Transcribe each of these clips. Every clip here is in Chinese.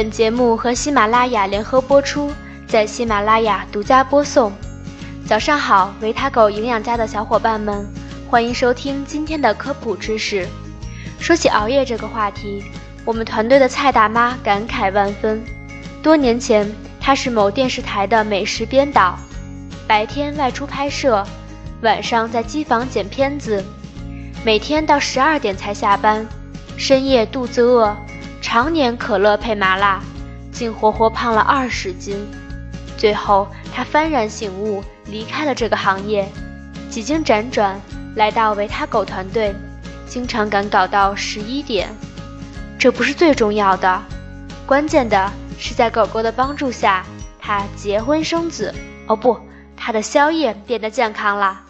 本节目和喜马拉雅联合播出，在喜马拉雅独家播送。早上好，维他狗营养家的小伙伴们，欢迎收听今天的科普知识。说起熬夜这个话题，我们团队的蔡大妈感慨万分。多年前，她是某电视台的美食编导，白天外出拍摄，晚上在机房剪片子，每天到十二点才下班，深夜肚子饿，常年可乐配麻辣，竟活活胖了二十斤。最后，他幡然醒悟，离开了这个行业，几经辗转，来到维他狗团队。经常赶稿到十一点，这不是最重要的，关键的是在狗狗的帮助下，它结婚生子。哦不，它的宵夜变得健康了，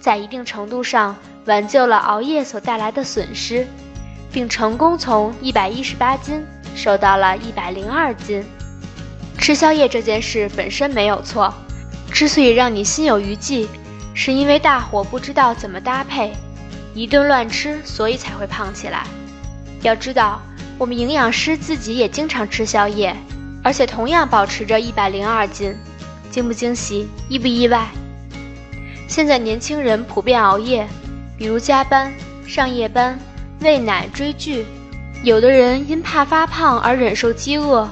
在一定程度上挽救了熬夜所带来的损失，并成功从一百一十八斤瘦到了一百零二斤。吃宵夜这件事本身没有错，之所以让你心有余悸，是因为大伙不知道怎么搭配。一顿乱吃，所以才会胖起来。要知道，我们营养师自己也经常吃宵夜，而且同样保持着一百零二斤，惊不惊喜，意不意外？现在年轻人普遍熬夜，比如加班、上夜班、喂奶、追剧。有的人因怕发胖而忍受饥饿，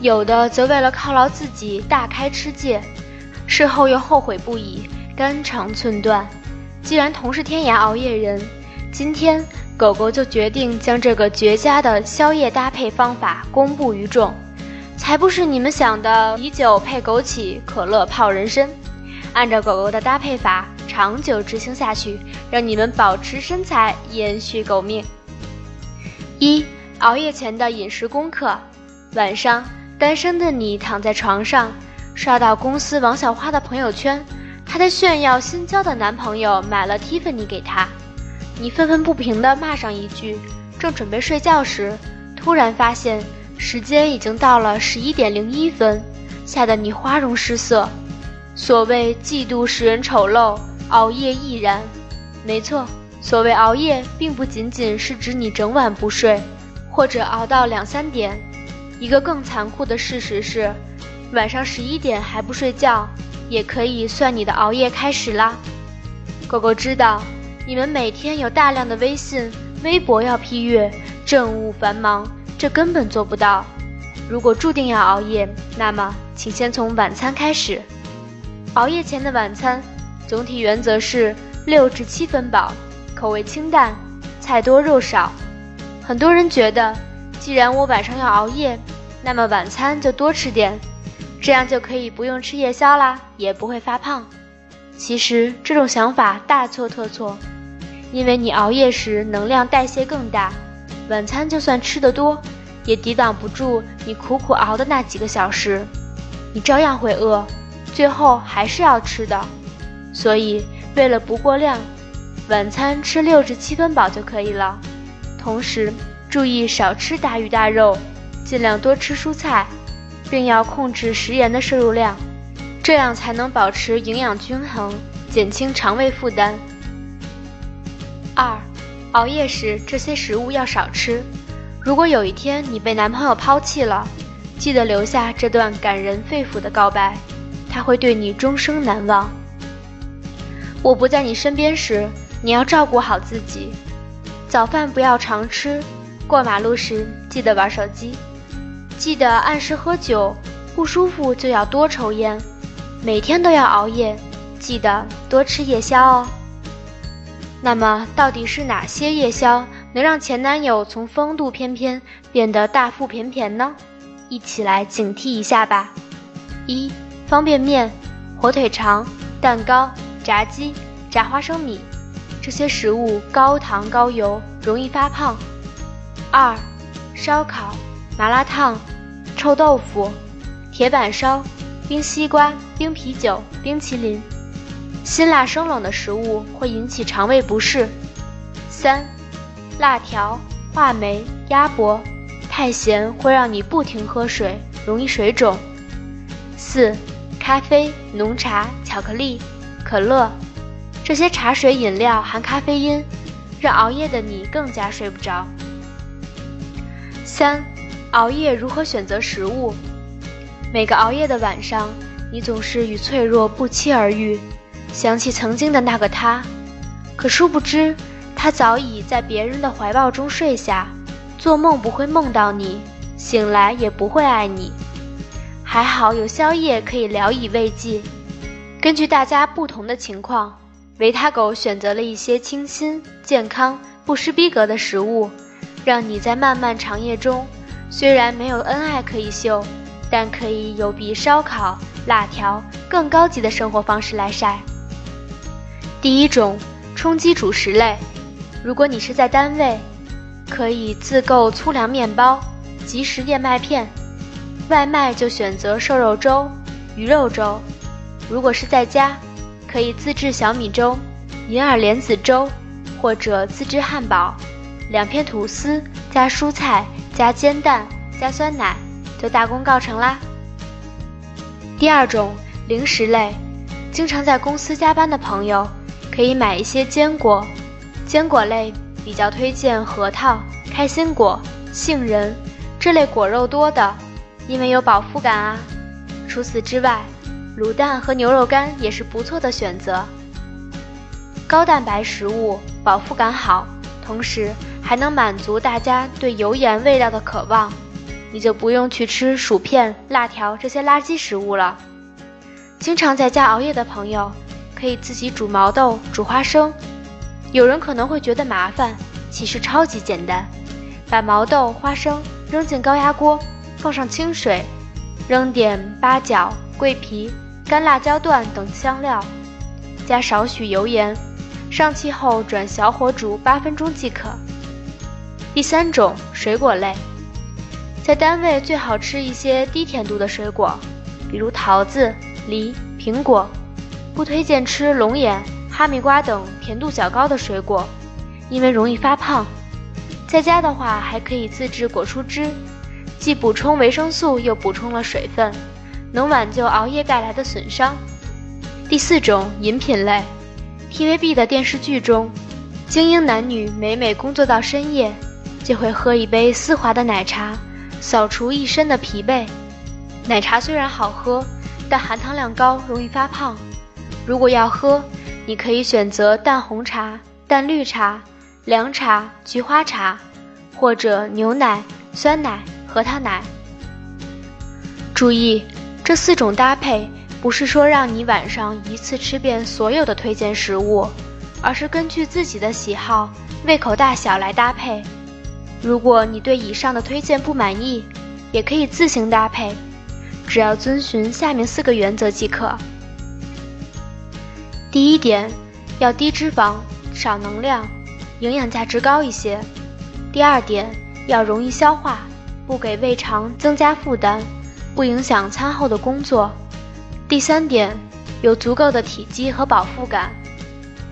有的则为了犒劳自己大开吃戒，事后又后悔不已，肝肠寸断。既然同是天涯熬夜人，今天狗狗就决定将这个绝佳的宵夜搭配方法公布于众，才不是你们想的啤酒配枸杞，可乐泡人参。按照狗狗的搭配法，长久执行下去，让你们保持身材，延续狗命。一熬夜前的饮食功课：晚上，单身的你躺在床上，刷到公司王小花的朋友圈。她在炫耀新交的男朋友买了 Tiffany 给她，你愤愤不平地骂上一句，正准备睡觉时，突然发现时间已经到了十一点零一分，吓得你花容失色。所谓嫉妒使人丑陋，熬夜亦然。没错，所谓熬夜，并不仅仅是指你整晚不睡，或者熬到两三点。一个更残酷的事实是，晚上十一点还不睡觉。也可以算你的熬夜开始啦。狗狗知道你们每天有大量的微信、微博要批阅，政务繁忙，这根本做不到。如果注定要熬夜，那么请先从晚餐开始。熬夜前的晚餐，总体原则是六至七分饱，口味清淡，菜多肉少。很多人觉得，既然我晚上要熬夜，那么晚餐就多吃点。这样就可以不用吃夜宵啦，也不会发胖。其实这种想法大错特错，因为你熬夜时能量代谢更大，晚餐就算吃得多，也抵挡不住你苦苦熬的那几个小时，你照样会饿，最后还是要吃的。所以为了不过量，晚餐吃六至七分饱就可以了。同时注意少吃大鱼大肉，尽量多吃蔬菜。并要控制食盐的摄入量，这样才能保持营养均衡，减轻肠胃负担。二，熬夜时这些食物要少吃。如果有一天你被男朋友抛弃了，记得留下这段感人肺腑的告白，他会对你终生难忘。我不在你身边时，你要照顾好自己。早饭不要常吃，过马路时记得玩手机。记得按时喝酒，不舒服就要多抽烟，每天都要熬夜，记得多吃夜宵哦。那么，到底是哪些夜宵能让前男友从风度翩翩变得大腹便便呢？一起来警惕一下吧。一、方便面、火腿肠、蛋糕、炸鸡、炸花生米，这些食物高糖高油，容易发胖。二、烧烤。麻辣烫、臭豆腐、铁板烧、冰西瓜、冰啤酒、冰淇淋，辛辣生冷的食物会引起肠胃不适。三、辣条、话梅、鸭脖，太咸会让你不停喝水，容易水肿。四、咖啡、浓茶、巧克力、可乐，这些茶水饮料含咖啡因，让熬夜的你更加睡不着。三。熬夜如何选择食物？每个熬夜的晚上，你总是与脆弱不期而遇，想起曾经的那个他，可殊不知，他早已在别人的怀抱中睡下，做梦不会梦到你，醒来也不会爱你。还好有宵夜可以聊以慰藉。根据大家不同的情况，维他狗选择了一些清新、健康、不失逼格的食物，让你在漫漫长夜中。虽然没有恩爱可以秀，但可以有比烧烤、辣条更高级的生活方式来晒。第一种，充饥主食类。如果你是在单位，可以自购粗粮面包、即食燕麦片；外卖就选择瘦肉粥、鱼肉粥。如果是在家，可以自制小米粥、银耳莲子粥，或者自制汉堡，两片吐司加蔬菜。加煎蛋，加酸奶，就大功告成啦。第二种零食类，经常在公司加班的朋友可以买一些坚果，坚果类比较推荐核桃、开心果、杏仁这类果肉多的，因为有饱腹感啊。除此之外，卤蛋和牛肉干也是不错的选择。高蛋白食物，饱腹感好，同时。还能满足大家对油盐味道的渴望，你就不用去吃薯片、辣条这些垃圾食物了。经常在家熬夜的朋友，可以自己煮毛豆、煮花生。有人可能会觉得麻烦，其实超级简单。把毛豆、花生扔进高压锅，放上清水，扔点八角、桂皮、干辣椒段等香料，加少许油盐，上气后转小火煮八分钟即可。第三种水果类，在单位最好吃一些低甜度的水果，比如桃子、梨、苹果，不推荐吃龙眼、哈密瓜等甜度较高的水果，因为容易发胖。在家的话，还可以自制果蔬汁，既补充维生素，又补充了水分，能挽救熬夜带来的损伤。第四种饮品类，TVB 的电视剧中，精英男女每每工作到深夜。就会喝一杯丝滑的奶茶，扫除一身的疲惫。奶茶虽然好喝，但含糖量高，容易发胖。如果要喝，你可以选择淡红茶、淡绿茶、凉茶、菊花茶，或者牛奶、酸奶、核桃奶。注意，这四种搭配不是说让你晚上一次吃遍所有的推荐食物，而是根据自己的喜好、胃口大小来搭配。如果你对以上的推荐不满意，也可以自行搭配，只要遵循下面四个原则即可。第一点，要低脂肪、少能量，营养价值高一些。第二点，要容易消化，不给胃肠增加负担，不影响餐后的工作。第三点，有足够的体积和饱腹感。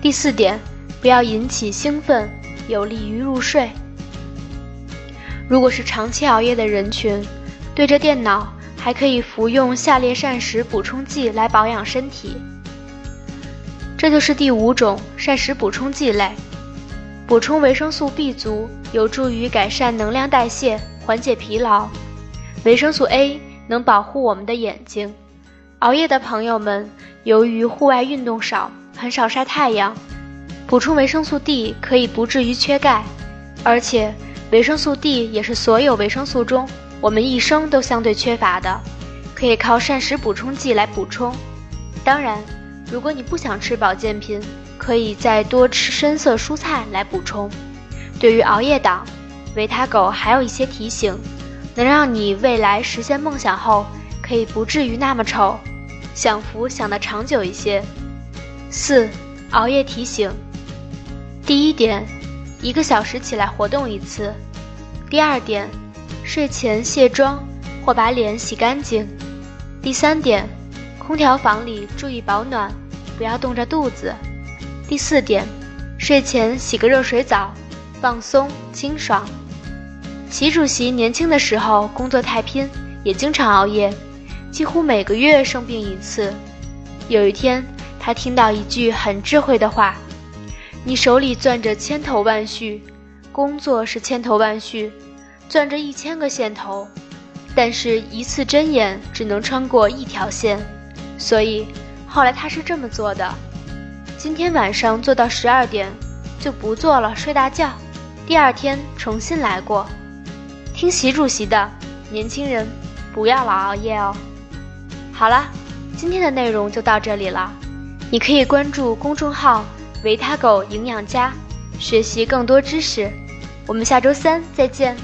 第四点，不要引起兴奋，有利于入睡。如果是长期熬夜的人群，对着电脑还可以服用下列膳食补充剂来保养身体。这就是第五种膳食补充剂类，补充维生素 B 族，有助于改善能量代谢，缓解疲劳。维生素 A 能保护我们的眼睛。熬夜的朋友们，由于户外运动少，很少晒太阳，补充维生素 D 可以不至于缺钙，而且。维生素 D 也是所有维生素中我们一生都相对缺乏的，可以靠膳食补充剂来补充。当然，如果你不想吃保健品，可以再多吃深色蔬菜来补充。对于熬夜党，维他狗还有一些提醒，能让你未来实现梦想后可以不至于那么丑，享福享得长久一些。四、熬夜提醒。第一点。一个小时起来活动一次。第二点，睡前卸妆或把脸洗干净。第三点，空调房里注意保暖，不要冻着肚子。第四点，睡前洗个热水澡，放松清爽。习主席年轻的时候工作太拼，也经常熬夜，几乎每个月生病一次。有一天，他听到一句很智慧的话。你手里攥着千头万绪，工作是千头万绪，攥着一千个线头，但是一次针眼只能穿过一条线，所以后来他是这么做的：今天晚上做到十二点，就不做了，睡大觉，第二天重新来过。听习主席的，年轻人不要老熬夜哦。好了，今天的内容就到这里了，你可以关注公众号“维他狗营养家”，学习更多知识。我们下周三再见。